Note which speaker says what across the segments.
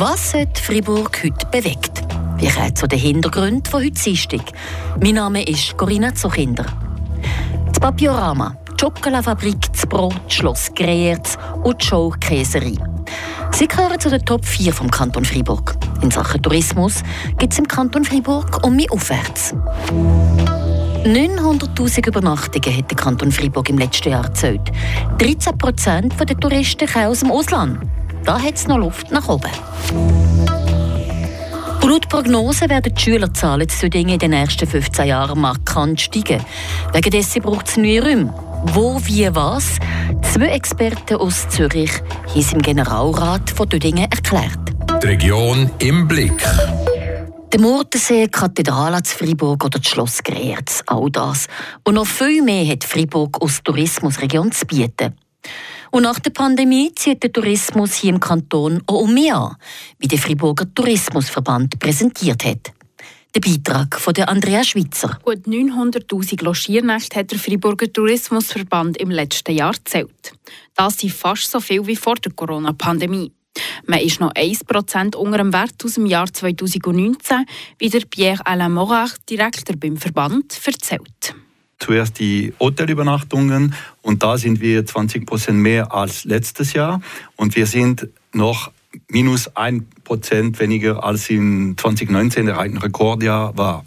Speaker 1: Was hat Fribourg heute bewegt? Wie kommt zu den Hintergründen von heute Dienstag? Mein Name ist Corinna Zuchinder. Das Papiorama, die Schokoladefabrik, das Brot, Schloss Greerz und die Show Käserei. Sie gehören zu den Top 4 vom Kanton Fribourg. In Sachen Tourismus gibt es im Kanton Fribourg um mich aufwärts. 900.000 Übernachtungen hat der Kanton Fribourg im letzten Jahr gezählt. 13 Prozent der Touristen kommen aus dem Ausland. Da hat es noch Luft nach oben. Laut Prognosen werden die Schülerzahlen zu Dingen in den nächsten 15 Jahren markant steigen. Wegen dessen braucht es neue Räume. Wo, wie, was? Zwei Experten aus Zürich haben es im Generalrat von Dödingen erklärt.
Speaker 2: Die Region im Blick.
Speaker 1: Der Murtensee, die Kathedrale zu Freiburg oder das Schloss Grerz, all das. Und noch viel mehr hat Freiburg aus Tourismusregion zu bieten. Und nach der Pandemie zieht der Tourismus hier im Kanton auch um mehr an, wie der Friburger Tourismusverband präsentiert hat. Der Beitrag von der Andrea Schwitzer.
Speaker 3: Gut 900.000 Logiernächte hat der Friburger Tourismusverband im letzten Jahr gezählt. Das sind fast so viel wie vor der Corona-Pandemie. Man ist noch 1% unter dem Wert aus dem Jahr 2019, wie der Pierre-Alain Morat, Direktor beim Verband, erzählt
Speaker 4: zuerst die Hotelübernachtungen und da sind wir 20 Prozent mehr als letztes Jahr und wir sind noch minus ein Prozent weniger als in 2019 der ein Rekordjahr war.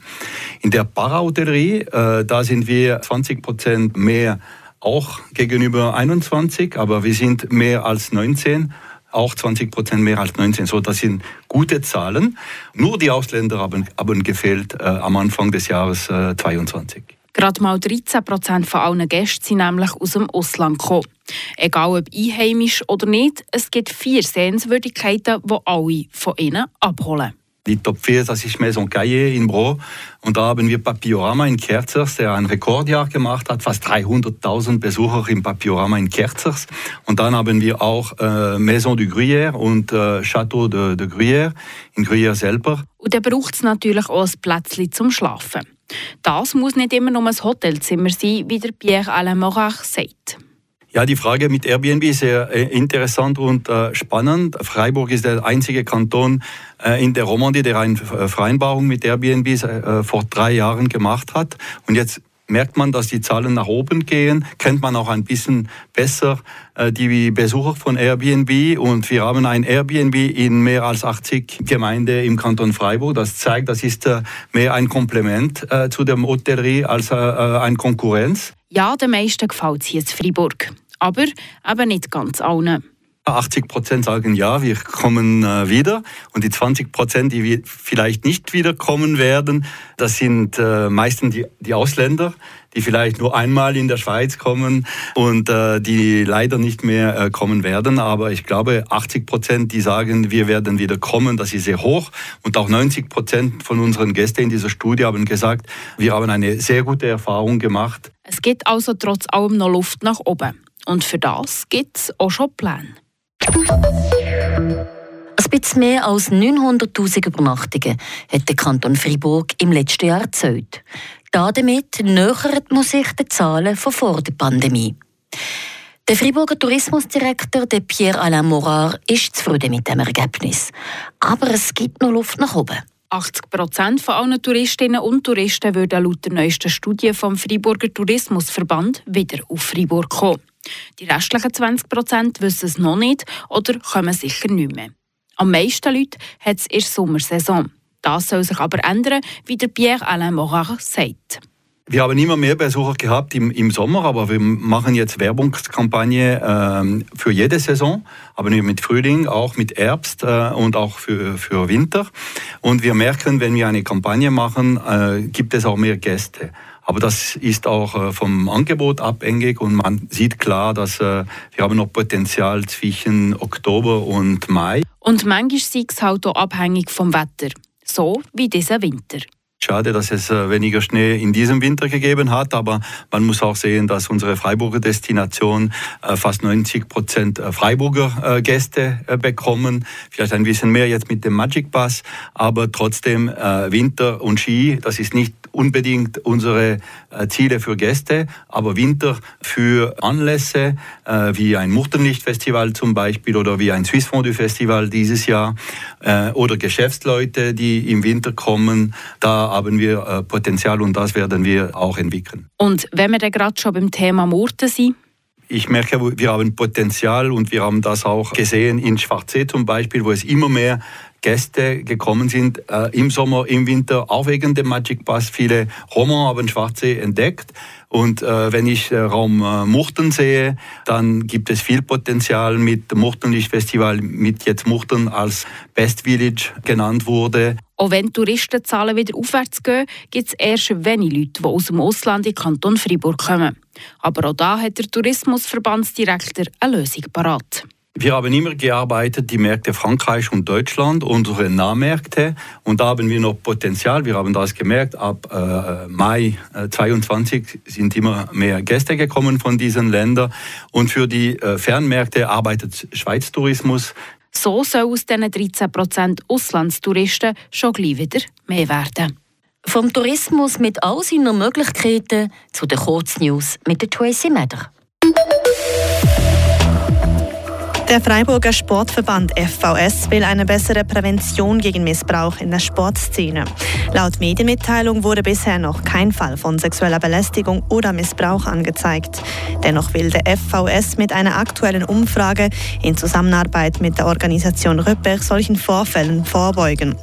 Speaker 4: In der Parahotellerie, äh, da sind wir 20 Prozent mehr auch gegenüber 21, aber wir sind mehr als 19 auch 20 Prozent mehr als 19. So, das sind gute Zahlen. Nur die Ausländer haben, haben gefehlt äh, am Anfang des Jahres äh, 22.
Speaker 3: Gerade mal 13 Prozent von allen Gästen sind nämlich aus dem Ausland gekommen. Egal ob einheimisch oder nicht, es gibt vier Sehenswürdigkeiten, die alle von ihnen abholen.
Speaker 4: Die Top 4, das ist Maison Caillé in Bro. Und da haben wir Papiorama in Kerzers, der ein Rekordjahr gemacht hat, fast 300.000 Besucher im Papiorama in Kerzers. Und dann haben wir auch äh, Maison du Gruyère und äh, Château de, de Gruyère in Gruyère selber.
Speaker 3: Und da braucht es natürlich auch ein Plätzchen zum Schlafen. Das muss nicht immer nur ein Hotelzimmer sein, wie der Pierre-Alain Morach sagt.
Speaker 4: Ja, die Frage mit Airbnb ist sehr äh, interessant und äh, spannend. Freiburg ist der einzige Kanton äh, in der Romandie, der eine Vereinbarung mit Airbnb vor drei Jahren gemacht hat. Und jetzt merkt man, dass die Zahlen nach oben gehen, kennt man auch ein bisschen besser äh, die Besucher von Airbnb und wir haben ein Airbnb in mehr als 80 Gemeinden im Kanton Freiburg. Das zeigt, das ist äh, mehr ein Komplement äh, zu der Hotellerie als eine Konkurrenz.
Speaker 3: Ja, den meisten gefällt es hier in Freiburg, aber eben nicht ganz allen.
Speaker 4: 80 Prozent sagen ja, wir kommen äh, wieder. Und die 20 Prozent, die vielleicht nicht wiederkommen werden, das sind äh, meistens die, die Ausländer, die vielleicht nur einmal in der Schweiz kommen und äh, die leider nicht mehr äh, kommen werden. Aber ich glaube, 80 Prozent, die sagen, wir werden wieder kommen, das ist sehr hoch. Und auch 90 Prozent von unseren Gästen in dieser Studie haben gesagt, wir haben eine sehr gute Erfahrung gemacht.
Speaker 3: Es gibt also trotz allem noch Luft nach oben. Und für das gibt es auch schon Pläne.
Speaker 1: Ein bisschen mehr als 900.000 Übernachtungen hat der Kanton Fribourg im letzten Jahr erzählt. Damit nähert man sich den Zahlen von vor der Pandemie. Der Friburger Tourismusdirektor Pierre-Alain Morar ist zufrieden mit dem Ergebnis. Aber es gibt noch Luft nach oben.
Speaker 3: 80 Prozent von allen Touristinnen und Touristen würden laut der neuesten Studie vom Friburger Tourismusverband wieder auf Fribourg kommen. Die restlichen 20 Prozent wissen es noch nicht oder kommen sicher nicht mehr. Am meisten Leute hat es der Sommersaison. Das soll sich aber ändern, wie der Pierre-Alain Morar sagt.
Speaker 4: Wir haben immer mehr Besucher gehabt im, im Sommer, aber wir machen jetzt Werbungskampagne ähm, für jede Saison, aber nicht mit Frühling, auch mit Herbst äh, und auch für, für Winter. Und wir merken, wenn wir eine Kampagne machen, äh, gibt es auch mehr Gäste. Aber das ist auch äh, vom Angebot abhängig und man sieht klar, dass äh, wir haben noch Potenzial zwischen Oktober und Mai.
Speaker 3: Und manchmal ist es halt auch abhängig vom Wetter, so wie dieser Winter.
Speaker 4: Schade, dass es äh, weniger Schnee in diesem Winter gegeben hat, aber man muss auch sehen, dass unsere Freiburger Destination äh, fast 90 Prozent äh, Freiburger Gäste bekommen. Vielleicht ein bisschen mehr jetzt mit dem Magic Bus, aber trotzdem Winter und Ski, das ist nicht unbedingt unsere Ziele für Gäste, aber Winter für Anlässe wie ein Murtenlichtfestival zum Beispiel oder wie ein Swiss Fondue Festival dieses Jahr oder Geschäftsleute, die im Winter kommen, da haben wir äh, Potenzial und das werden wir auch entwickeln.
Speaker 3: Und wenn wir dann gerade schon beim Thema Murten sind,
Speaker 4: ich merke, wir haben Potenzial und wir haben das auch gesehen in Schwarzsee zum Beispiel, wo es immer mehr Gäste gekommen sind äh, im Sommer, im Winter, auch wegen dem Magic Pass. Viele Roma haben Schwarzsee entdeckt. Und äh, wenn ich äh, Raum äh, Murten sehe, dann gibt es viel Potenzial mit dem Murtenlichtfestival, mit jetzt Murten als Best Village genannt wurde.
Speaker 3: Auch wenn die Touristenzahlen wieder aufwärts gehen, gibt es erst wenige Leute, die aus dem Ausland in Kanton Freiburg kommen. Aber auch da hat der Tourismusverbandsdirektor eine Lösung parat.
Speaker 4: Wir haben immer gearbeitet, die Märkte Frankreich und Deutschland, unsere Nahmärkte. Und da haben wir noch Potenzial. Wir haben das gemerkt. Ab äh, Mai äh, 22 sind immer mehr Gäste gekommen von diesen Ländern. Und für die äh, Fernmärkte arbeitet Schweiz Tourismus.
Speaker 3: So soll aus diesen 13 Prozent Auslandstouristen schon gleich wieder mehr werden.
Speaker 1: Vom Tourismus mit all seinen Möglichkeiten zu den Kurznews mit der Tracy Meder.
Speaker 5: Der Freiburger Sportverband FVS will eine bessere Prävention gegen Missbrauch in der Sportszene. Laut Medienmitteilung wurde bisher noch kein Fall von sexueller Belästigung oder Missbrauch angezeigt. Dennoch will der FVS mit einer aktuellen Umfrage in Zusammenarbeit mit der Organisation Röpper solchen Vorfällen vorbeugen.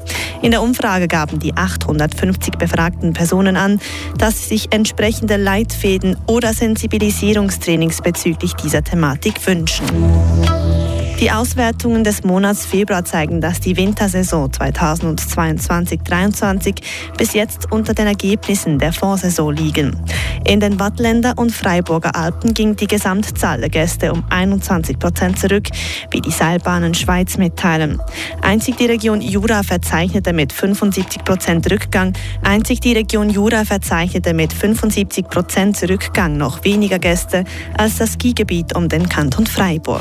Speaker 5: In der Umfrage gaben die 850 befragten Personen an, dass sie sich entsprechende Leitfäden oder Sensibilisierungstrainings bezüglich dieser Thematik wünschen. Die Auswertungen des Monats Februar zeigen, dass die Wintersaison 2022-23 bis jetzt unter den Ergebnissen der Vorsaison liegen. In den Wattländer und Freiburger Alpen ging die Gesamtzahl der Gäste um 21 Prozent zurück, wie die Seilbahnen Schweiz mitteilen. Einzig die Region Jura verzeichnete mit 75 Prozent Rückgang, einzig die Region Jura verzeichnete mit 75 Prozent Rückgang noch weniger Gäste als das Skigebiet um den Kanton Freiburg.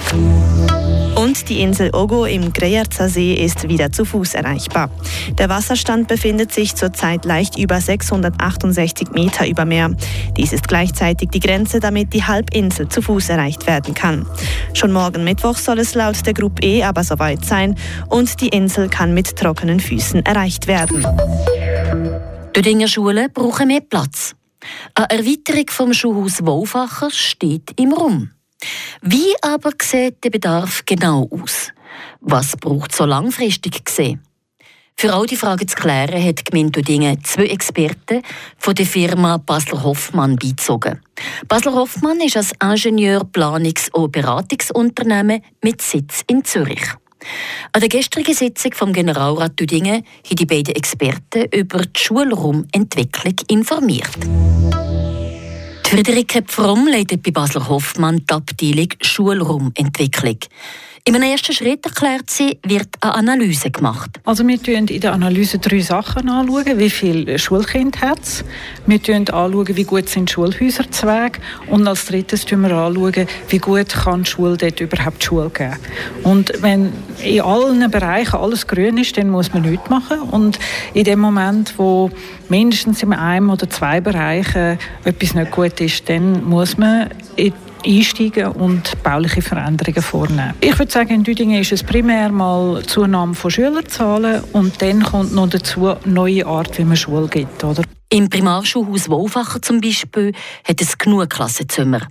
Speaker 5: Die Insel Ogo im Greyerzer See ist wieder zu Fuß erreichbar. Der Wasserstand befindet sich zurzeit leicht über 668 Meter über Meer. Dies ist gleichzeitig die Grenze, damit die Halbinsel zu Fuß erreicht werden kann. Schon morgen Mittwoch soll es laut der Gruppe E aber soweit sein und die Insel kann mit trockenen Füßen erreicht werden.
Speaker 1: Die Dinger Schulen brauchen mehr Platz. Eine Erweiterung vom Schulhaus Wolfacher steht im Raum. Wie aber sieht der Bedarf genau aus? Was braucht so langfristig gesehen? Für all die Fragen zu klären, hat die Gemeinde Dudingen zwei Experten von der Firma Basler Hoffmann beizogen. Basler Hoffmann ist als Ingenieur Planungs- und Beratungsunternehmen mit Sitz in Zürich. An der gestrigen Sitzung vom Generalrat Düdingen haben die beiden Experten über die Schulraumentwicklung informiert. Friederike Pfromm leitet bei Basler Hoffmann die Abteilung Schulraumentwicklung. Einem ersten Schritt erklärt sie, wird eine Analyse gemacht.
Speaker 6: Also wir schauen in der Analyse drei Sachen anschauen. Wie viele Schulkinder hat es? Wir schauen anschauen, wie gut sind Schulhäuser zu Weg. Und als drittes schauen wir anschauen, wie gut kann die Schule dort überhaupt Schule geben. Und wenn in allen Bereichen alles grün ist, dann muss man nichts machen. Und in dem Moment, wo mindestens in einem oder zwei Bereichen etwas nicht gut ist, dann muss man in einsteigen und bauliche Veränderungen vornehmen. Ich würde sagen, in Düdingen ist es primär mal Zunahme von Schülerzahlen und dann kommt noch dazu eine neue Art, wie man Schule gibt. Oder?
Speaker 1: Im Primarschulhaus Wolfacher zum Beispiel hat es genug Klassenzimmer.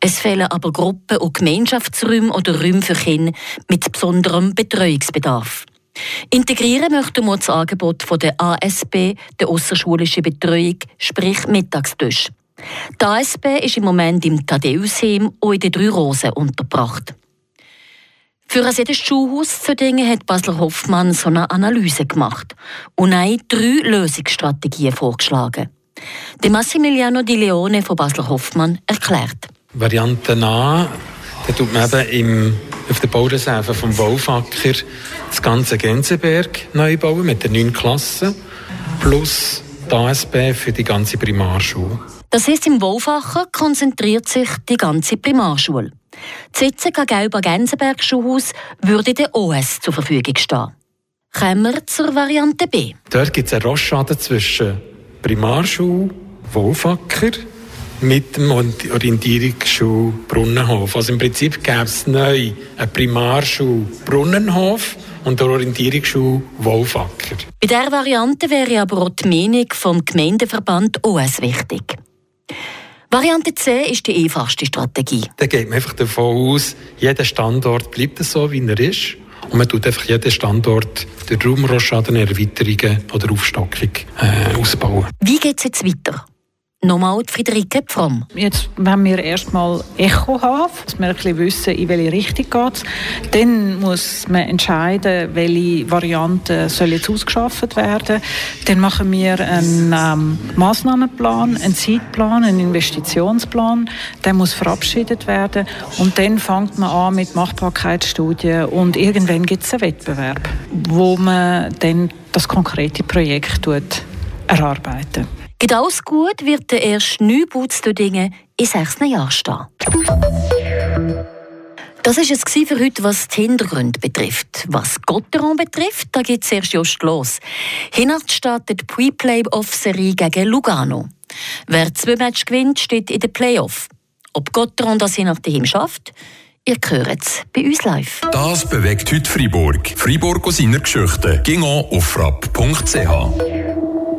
Speaker 1: Es fehlen aber Gruppen- und Gemeinschaftsräume oder Räume für Kinder mit besonderem Betreuungsbedarf. Integrieren möchten wir das Angebot von der ASB, der außerschulischen Betreuung, sprich Mittagstisch. Die ASB ist im Moment im Thaddeusheim und in den Drei Rosen untergebracht. Für ein jedes Schulhaus zu Dingen hat Basler Hoffmann so eine Analyse gemacht und eine drei Lösungsstrategien vorgeschlagen. Die Massimiliano Di Leone von Basler Hoffmann erklärt.
Speaker 7: Variante A, da tut man eben im, auf der Baureserve vom Wolfacker das ganze Gänseberg neu bauen mit den neun Klassen plus die ASB für die ganze Primarschule.
Speaker 1: Das heisst, im Wolfacher konzentriert sich die ganze Primarschule. Die Sitzung an Gelber-Gensenberg Schulhaus würde der OS zur Verfügung stehen. Kommen wir zur Variante B.
Speaker 7: Dort gibt es einen Rostschaden zwischen Primarschule, Wolfacker mit dem Orientierungsschule Brunnenhof. Also im Prinzip gäbe es neu eine Primarschule Brunnenhof und der Orientierungsschule Wolfacker.
Speaker 1: Bei dieser Variante wäre aber auch die Meinung vom Gemeindeverband OS wichtig. Variante C ist die einfachste Strategie.
Speaker 7: Da geht man einfach davon aus, jeder Standort bleibt so, wie er ist. Und man tut einfach jeden Standort durch Raumrostschaden, Erweiterungen oder Aufstockung äh, ausbauen.
Speaker 1: Wie geht es jetzt weiter? Nochmal Friederike Pfromm.
Speaker 6: Jetzt wenn wir erstmal Echo haben, dass wir ein wissen, in welche Richtung geht. Dann muss man entscheiden, welche Varianten soll jetzt ausgeschafft werden. Dann machen wir einen ähm, Massnahmenplan, einen Zeitplan, einen Investitionsplan. Der muss verabschiedet werden. Und dann fängt man an mit Machbarkeitsstudien und irgendwann gibt es einen Wettbewerb, wo man dann das konkrete Projekt erarbeitet.
Speaker 1: Geht alles gut, wird der erste Neubau zu Dingen in sechs Jahren stehen. Das war es für heute, was die Hintergründe betrifft. Was Gotteron betrifft, da geht es erst just los. Hinart startet die Pre-Playoff-Serie gegen Lugano. Wer zwei Matches gewinnt, steht in den Playoff. Ob Gotteron das nachdem schafft, ihr hört es bei uns live.
Speaker 2: Das bewegt heute Freiburg. Freiburg aus seiner Geschichte. Ging auf frapp.ch.